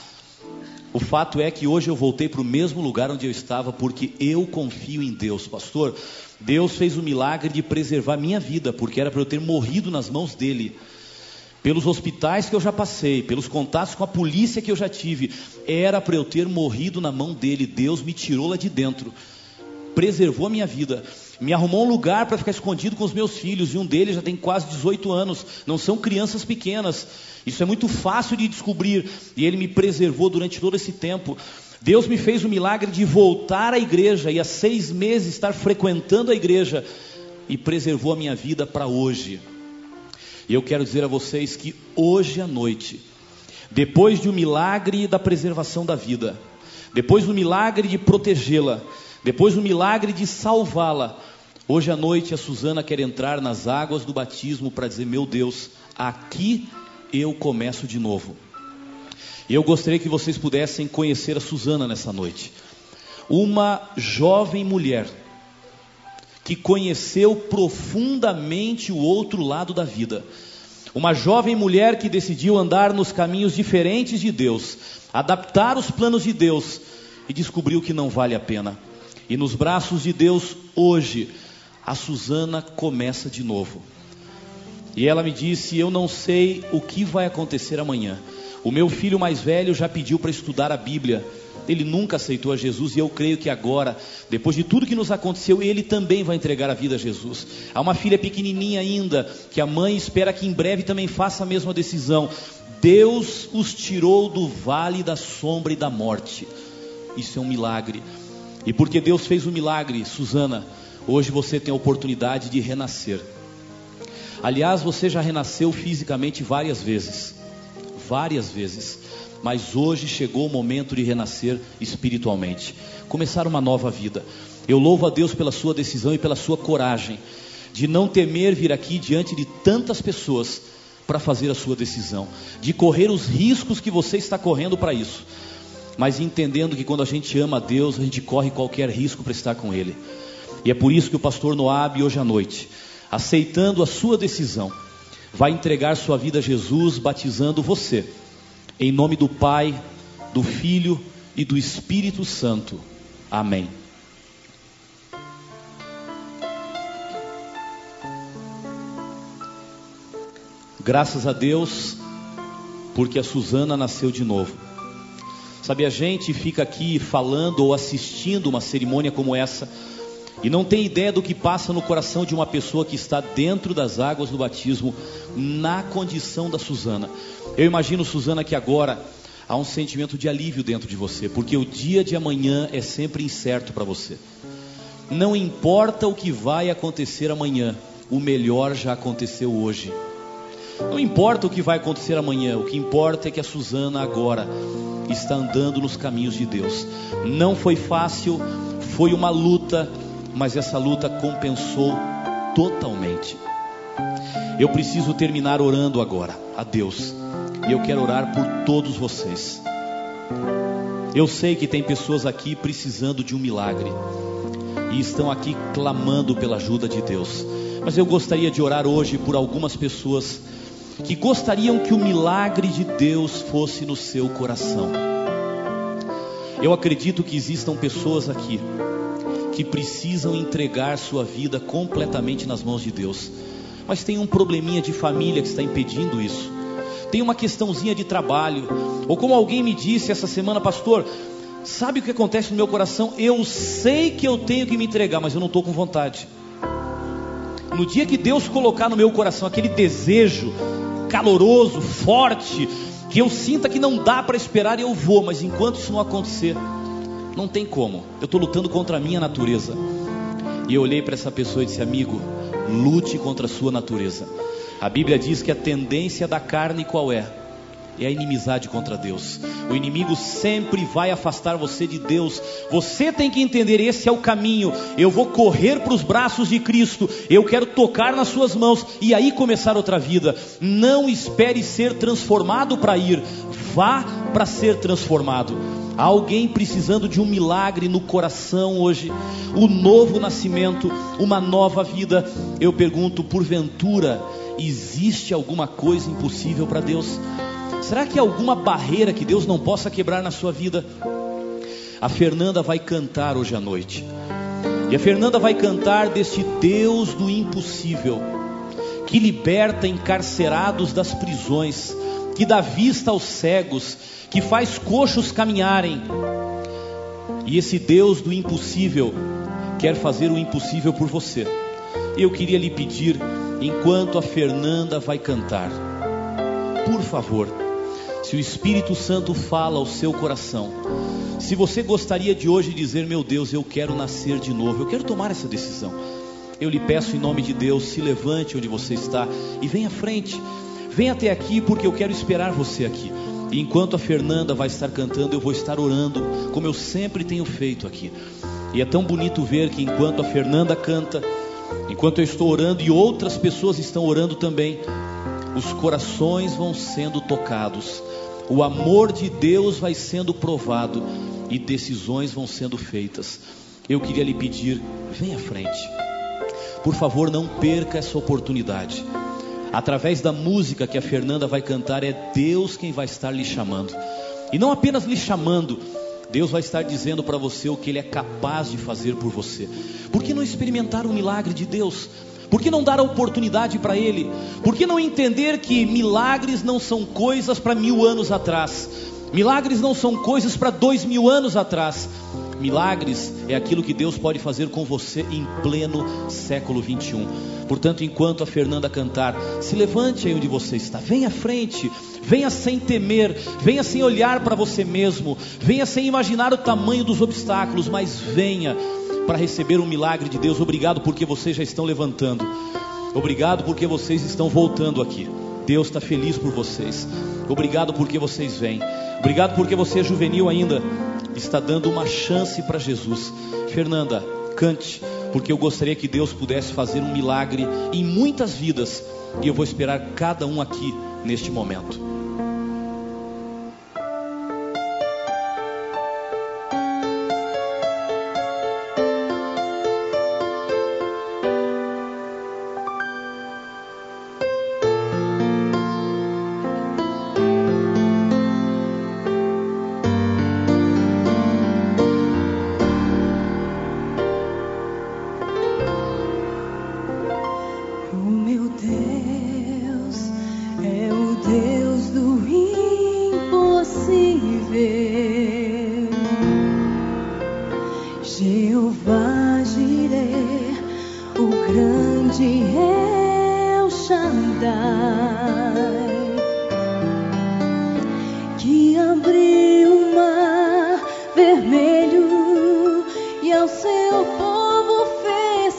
O fato é que hoje eu voltei para o mesmo lugar onde eu estava, porque eu confio em Deus, pastor. Deus fez o milagre de preservar minha vida, porque era para eu ter morrido nas mãos dele pelos hospitais que eu já passei, pelos contatos com a polícia que eu já tive, era para eu ter morrido na mão dele. Deus me tirou lá de dentro, preservou a minha vida, me arrumou um lugar para ficar escondido com os meus filhos, e um deles já tem quase 18 anos, não são crianças pequenas. Isso é muito fácil de descobrir, e ele me preservou durante todo esse tempo. Deus me fez o milagre de voltar à igreja e há seis meses estar frequentando a igreja e preservou a minha vida para hoje. E eu quero dizer a vocês que hoje à noite, depois de um milagre da preservação da vida, depois do milagre de protegê-la, depois do milagre de salvá-la, hoje à noite a Suzana quer entrar nas águas do batismo para dizer: Meu Deus, aqui eu começo de novo. Eu gostaria que vocês pudessem conhecer a Suzana nessa noite. Uma jovem mulher que conheceu profundamente o outro lado da vida. Uma jovem mulher que decidiu andar nos caminhos diferentes de Deus, adaptar os planos de Deus e descobriu que não vale a pena. E nos braços de Deus, hoje, a Suzana começa de novo. E ela me disse: Eu não sei o que vai acontecer amanhã. O meu filho mais velho já pediu para estudar a Bíblia ele nunca aceitou a Jesus e eu creio que agora, depois de tudo que nos aconteceu, ele também vai entregar a vida a Jesus. Há uma filha pequenininha ainda, que a mãe espera que em breve também faça a mesma decisão. Deus os tirou do vale da sombra e da morte. Isso é um milagre. E porque Deus fez um milagre, Susana, hoje você tem a oportunidade de renascer. Aliás, você já renasceu fisicamente várias vezes. Várias vezes mas hoje chegou o momento de renascer espiritualmente, começar uma nova vida. Eu louvo a Deus pela sua decisão e pela sua coragem de não temer vir aqui diante de tantas pessoas para fazer a sua decisão, de correr os riscos que você está correndo para isso, mas entendendo que quando a gente ama a Deus, a gente corre qualquer risco para estar com Ele. E é por isso que o pastor Noab, hoje à noite, aceitando a sua decisão, vai entregar sua vida a Jesus, batizando você em nome do Pai, do Filho e do Espírito Santo. Amém. Graças a Deus, porque a Suzana nasceu de novo. Sabe, a gente fica aqui falando ou assistindo uma cerimônia como essa e não tem ideia do que passa no coração de uma pessoa que está dentro das águas do batismo, na condição da Suzana. Eu imagino, Suzana, que agora há um sentimento de alívio dentro de você, porque o dia de amanhã é sempre incerto para você. Não importa o que vai acontecer amanhã, o melhor já aconteceu hoje. Não importa o que vai acontecer amanhã, o que importa é que a Suzana agora está andando nos caminhos de Deus. Não foi fácil, foi uma luta, mas essa luta compensou totalmente. Eu preciso terminar orando agora a Deus. E eu quero orar por todos vocês. Eu sei que tem pessoas aqui precisando de um milagre e estão aqui clamando pela ajuda de Deus. Mas eu gostaria de orar hoje por algumas pessoas que gostariam que o milagre de Deus fosse no seu coração. Eu acredito que existam pessoas aqui que precisam entregar sua vida completamente nas mãos de Deus, mas tem um probleminha de família que está impedindo isso tem uma questãozinha de trabalho, ou como alguém me disse essa semana, pastor, sabe o que acontece no meu coração? Eu sei que eu tenho que me entregar, mas eu não estou com vontade. No dia que Deus colocar no meu coração aquele desejo caloroso, forte, que eu sinta que não dá para esperar, eu vou, mas enquanto isso não acontecer, não tem como. Eu estou lutando contra a minha natureza. E eu olhei para essa pessoa e disse: Amigo, lute contra a sua natureza. A Bíblia diz que a tendência da carne qual é? É a inimizade contra Deus. O inimigo sempre vai afastar você de Deus. Você tem que entender: esse é o caminho. Eu vou correr para os braços de Cristo. Eu quero tocar nas Suas mãos e aí começar outra vida. Não espere ser transformado para ir, vá para ser transformado. Há alguém precisando de um milagre no coração hoje, o novo nascimento, uma nova vida. Eu pergunto, porventura, Existe alguma coisa impossível para Deus? Será que há alguma barreira que Deus não possa quebrar na sua vida? A Fernanda vai cantar hoje à noite. E a Fernanda vai cantar deste Deus do impossível, que liberta encarcerados das prisões, que dá vista aos cegos, que faz coxos caminharem. E esse Deus do impossível quer fazer o impossível por você. Eu queria lhe pedir enquanto a Fernanda vai cantar. Por favor, se o Espírito Santo fala ao seu coração, se você gostaria de hoje dizer: Meu Deus, eu quero nascer de novo, eu quero tomar essa decisão, eu lhe peço em nome de Deus, se levante onde você está e venha à frente, venha até aqui, porque eu quero esperar você aqui. E enquanto a Fernanda vai estar cantando, eu vou estar orando, como eu sempre tenho feito aqui. E é tão bonito ver que enquanto a Fernanda canta, Enquanto eu estou orando e outras pessoas estão orando também, os corações vão sendo tocados, o amor de Deus vai sendo provado e decisões vão sendo feitas. Eu queria lhe pedir, venha à frente. Por favor, não perca essa oportunidade. Através da música que a Fernanda vai cantar, é Deus quem vai estar lhe chamando. E não apenas lhe chamando, Deus vai estar dizendo para você o que Ele é capaz de fazer por você. Por que não experimentar o milagre de Deus? Por que não dar a oportunidade para Ele? Por que não entender que milagres não são coisas para mil anos atrás? Milagres não são coisas para dois mil anos atrás. Milagres é aquilo que Deus pode fazer com você em pleno século 21. Portanto, enquanto a Fernanda cantar, se levante aí onde você está, venha à frente, venha sem temer, venha sem olhar para você mesmo, venha sem imaginar o tamanho dos obstáculos, mas venha para receber um milagre de Deus. Obrigado porque vocês já estão levantando, obrigado porque vocês estão voltando aqui. Deus está feliz por vocês. Obrigado porque vocês vêm. Obrigado porque você é juvenil ainda. Está dando uma chance para Jesus. Fernanda, cante, porque eu gostaria que Deus pudesse fazer um milagre em muitas vidas. E eu vou esperar cada um aqui neste momento.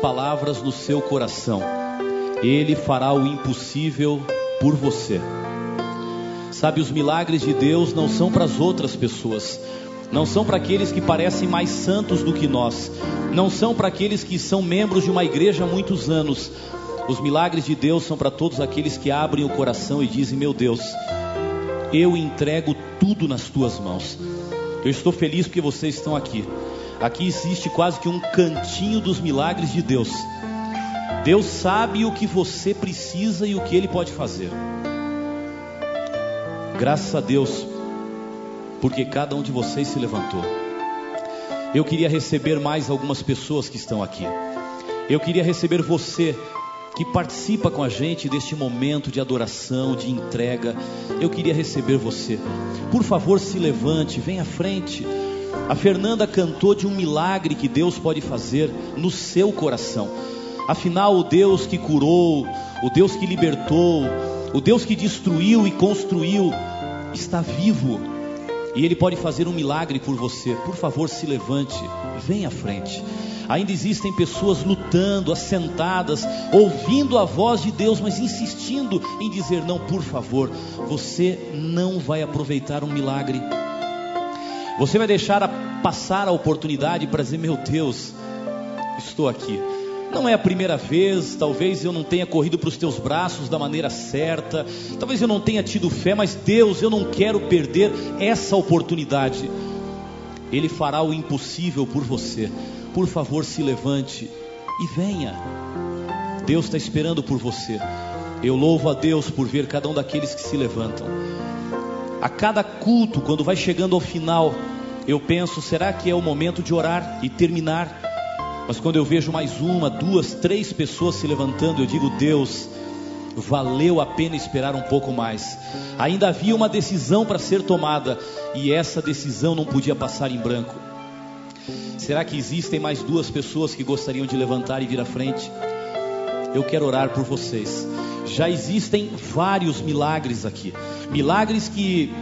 palavras no seu coração. Ele fará o impossível por você. Sabe, os milagres de Deus não são para as outras pessoas, não são para aqueles que parecem mais santos do que nós, não são para aqueles que são membros de uma igreja há muitos anos. Os milagres de Deus são para todos aqueles que abrem o coração e dizem: Meu Deus, eu entrego tudo nas tuas mãos. Eu estou feliz porque vocês estão aqui. Aqui existe quase que um cantinho dos milagres de Deus. Deus sabe o que você precisa e o que Ele pode fazer. Graças a Deus, porque cada um de vocês se levantou. Eu queria receber mais algumas pessoas que estão aqui. Eu queria receber você que participa com a gente deste momento de adoração, de entrega, eu queria receber você. Por favor, se levante, venha à frente. A Fernanda cantou de um milagre que Deus pode fazer no seu coração. Afinal, o Deus que curou, o Deus que libertou, o Deus que destruiu e construiu, está vivo. E Ele pode fazer um milagre por você. Por favor, se levante, venha à frente. Ainda existem pessoas lutando, assentadas, ouvindo a voz de Deus, mas insistindo em dizer: não, por favor, você não vai aproveitar um milagre. Você vai deixar a passar a oportunidade para dizer: meu Deus, estou aqui. Não é a primeira vez, talvez eu não tenha corrido para os teus braços da maneira certa, talvez eu não tenha tido fé, mas Deus, eu não quero perder essa oportunidade. Ele fará o impossível por você por favor se levante e venha. Deus está esperando por você. Eu louvo a Deus por ver cada um daqueles que se levantam. A cada culto, quando vai chegando ao final, eu penso: será que é o momento de orar e terminar? Mas quando eu vejo mais uma, duas, três pessoas se levantando, eu digo: Deus, valeu a pena esperar um pouco mais. Ainda havia uma decisão para ser tomada e essa decisão não podia passar em branco. Será que existem mais duas pessoas que gostariam de levantar e vir à frente? Eu quero orar por vocês. Já existem vários milagres aqui, milagres que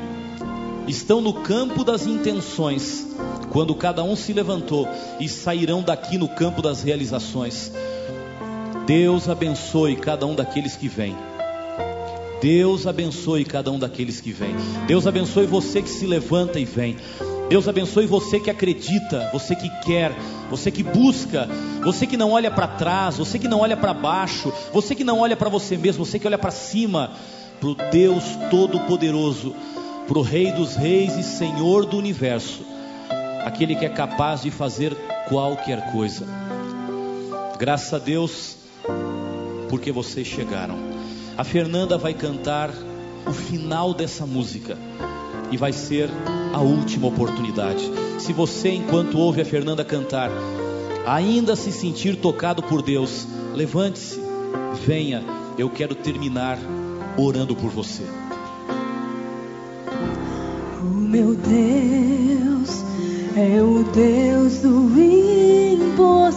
estão no campo das intenções, quando cada um se levantou e sairão daqui no campo das realizações. Deus abençoe cada um daqueles que vem. Deus abençoe cada um daqueles que vem. Deus abençoe você que se levanta e vem. Deus abençoe você que acredita, você que quer, você que busca, você que não olha para trás, você que não olha para baixo, você que não olha para você mesmo, você que olha para cima, para o Deus Todo-Poderoso, para o Rei dos Reis e Senhor do Universo, aquele que é capaz de fazer qualquer coisa. Graças a Deus, porque vocês chegaram. A Fernanda vai cantar o final dessa música e vai ser a última oportunidade. Se você, enquanto ouve a Fernanda cantar, ainda se sentir tocado por Deus, levante-se, venha, eu quero terminar orando por você. O meu Deus é o Deus do impossível.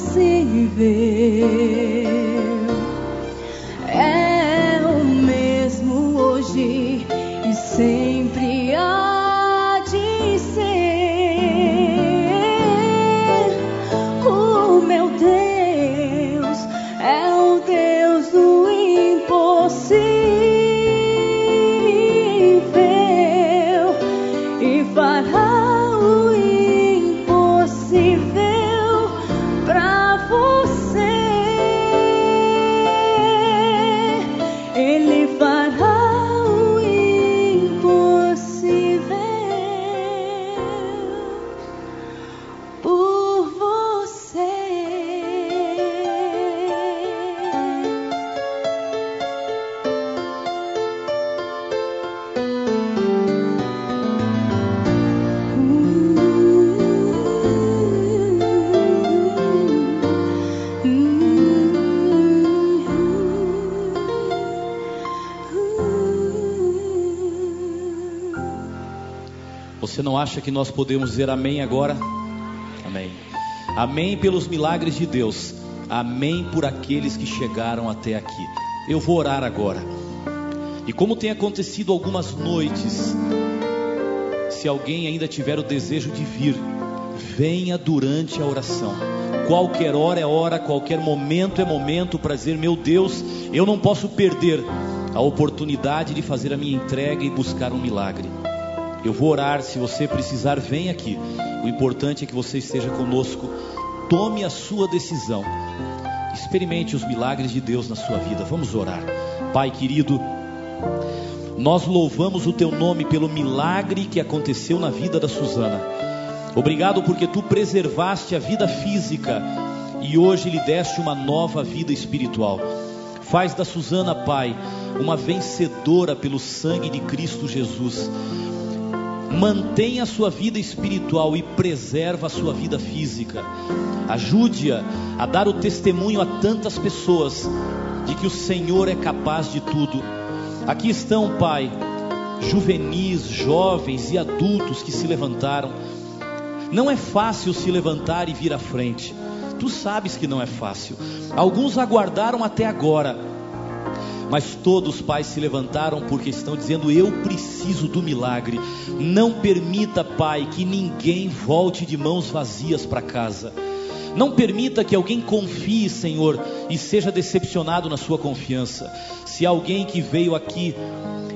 Acha que nós podemos dizer amém agora? Amém. Amém pelos milagres de Deus. Amém por aqueles que chegaram até aqui. Eu vou orar agora. E como tem acontecido algumas noites, se alguém ainda tiver o desejo de vir, venha durante a oração. Qualquer hora é hora, qualquer momento é momento para dizer: Meu Deus, eu não posso perder a oportunidade de fazer a minha entrega e buscar um milagre. Eu vou orar, se você precisar, vem aqui. O importante é que você esteja conosco. Tome a sua decisão. Experimente os milagres de Deus na sua vida. Vamos orar. Pai querido, nós louvamos o teu nome pelo milagre que aconteceu na vida da Suzana. Obrigado porque tu preservaste a vida física e hoje lhe deste uma nova vida espiritual. Faz da Suzana, Pai, uma vencedora pelo sangue de Cristo Jesus mantenha a sua vida espiritual e preserva a sua vida física. Ajude-a a dar o testemunho a tantas pessoas de que o Senhor é capaz de tudo. Aqui estão, Pai, juvenis, jovens e adultos que se levantaram. Não é fácil se levantar e vir à frente. Tu sabes que não é fácil. Alguns aguardaram até agora. Mas todos, Pai, se levantaram porque estão dizendo: Eu preciso do milagre. Não permita, Pai, que ninguém volte de mãos vazias para casa. Não permita que alguém confie, Senhor, e seja decepcionado na sua confiança. Se alguém que veio aqui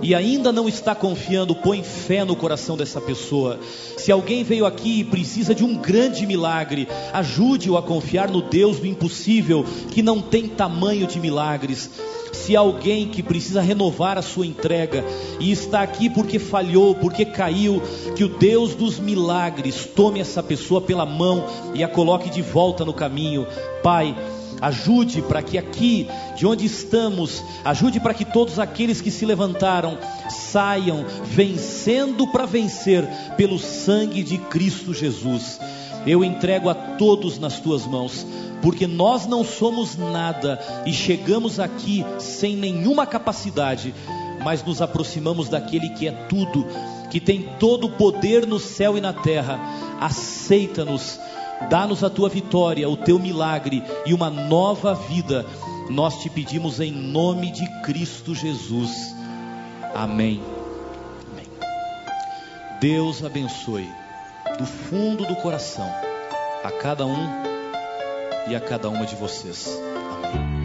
e ainda não está confiando, põe fé no coração dessa pessoa. Se alguém veio aqui e precisa de um grande milagre, ajude-o a confiar no Deus do impossível, que não tem tamanho de milagres. Se alguém que precisa renovar a sua entrega e está aqui porque falhou, porque caiu, que o Deus dos milagres tome essa pessoa pela mão e a coloque de volta no caminho. Pai, ajude para que aqui, de onde estamos, ajude para que todos aqueles que se levantaram saiam vencendo para vencer pelo sangue de Cristo Jesus. Eu entrego a todos nas tuas mãos porque nós não somos nada e chegamos aqui sem nenhuma capacidade, mas nos aproximamos daquele que é tudo, que tem todo o poder no céu e na terra. Aceita-nos, dá-nos a tua vitória, o teu milagre e uma nova vida. Nós te pedimos em nome de Cristo Jesus. Amém. Amém. Deus abençoe do fundo do coração a cada um e a cada uma de vocês. Amém.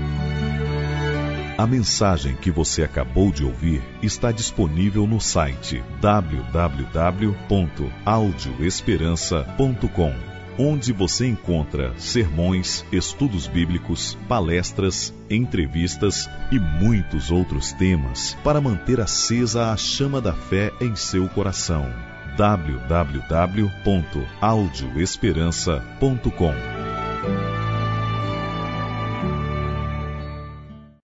A mensagem que você acabou de ouvir está disponível no site www.audioesperança.com, onde você encontra sermões, estudos bíblicos, palestras, entrevistas e muitos outros temas para manter acesa a chama da fé em seu coração. www.audioesperança.com